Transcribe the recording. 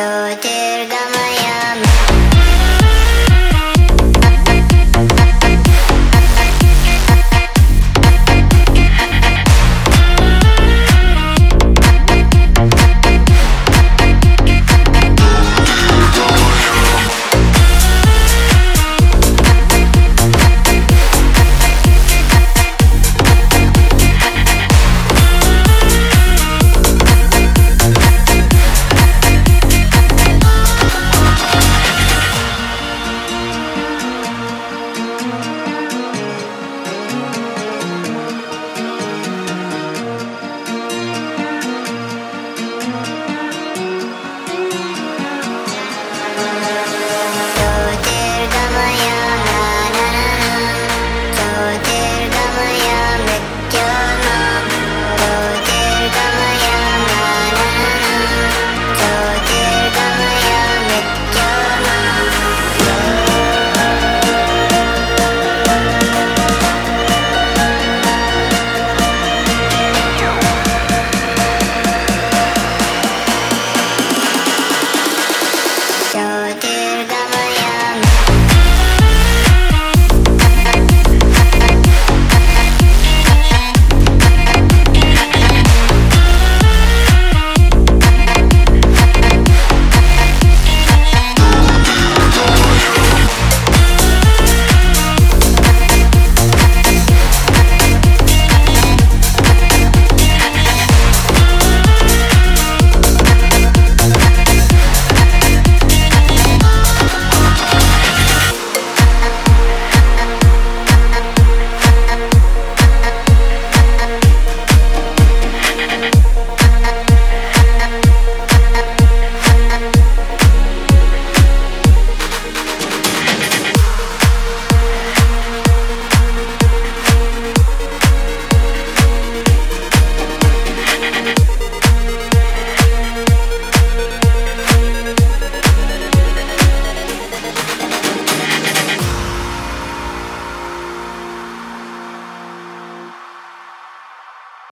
と出るだ